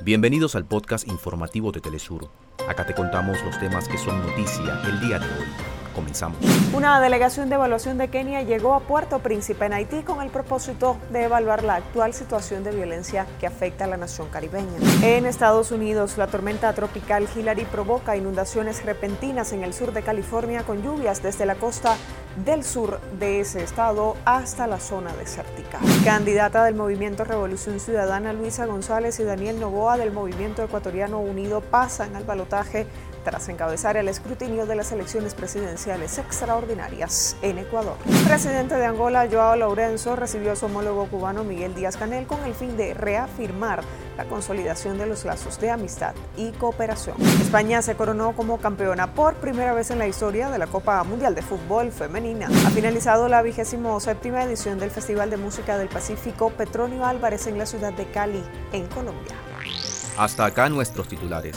Bienvenidos al podcast informativo de Telesur. Acá te contamos los temas que son noticia el día de hoy. Comenzamos. Una delegación de evaluación de Kenia llegó a Puerto Príncipe en Haití con el propósito de evaluar la actual situación de violencia que afecta a la nación caribeña. En Estados Unidos, la tormenta tropical Hillary provoca inundaciones repentinas en el sur de California con lluvias desde la costa del sur de ese estado hasta la zona desértica. Candidata del Movimiento Revolución Ciudadana Luisa González y Daniel Novoa del Movimiento Ecuatoriano Unido pasan al balotaje tras encabezar el escrutinio de las elecciones presidenciales extraordinarias en Ecuador. El presidente de Angola, Joao Lourenço, recibió a su homólogo cubano Miguel Díaz Canel con el fin de reafirmar la consolidación de los lazos de amistad y cooperación. España se coronó como campeona por primera vez en la historia de la Copa Mundial de Fútbol Femenina. Ha finalizado la vigésimo séptima edición del Festival de Música del Pacífico Petronio Álvarez en la ciudad de Cali, en Colombia. Hasta acá nuestros titulares.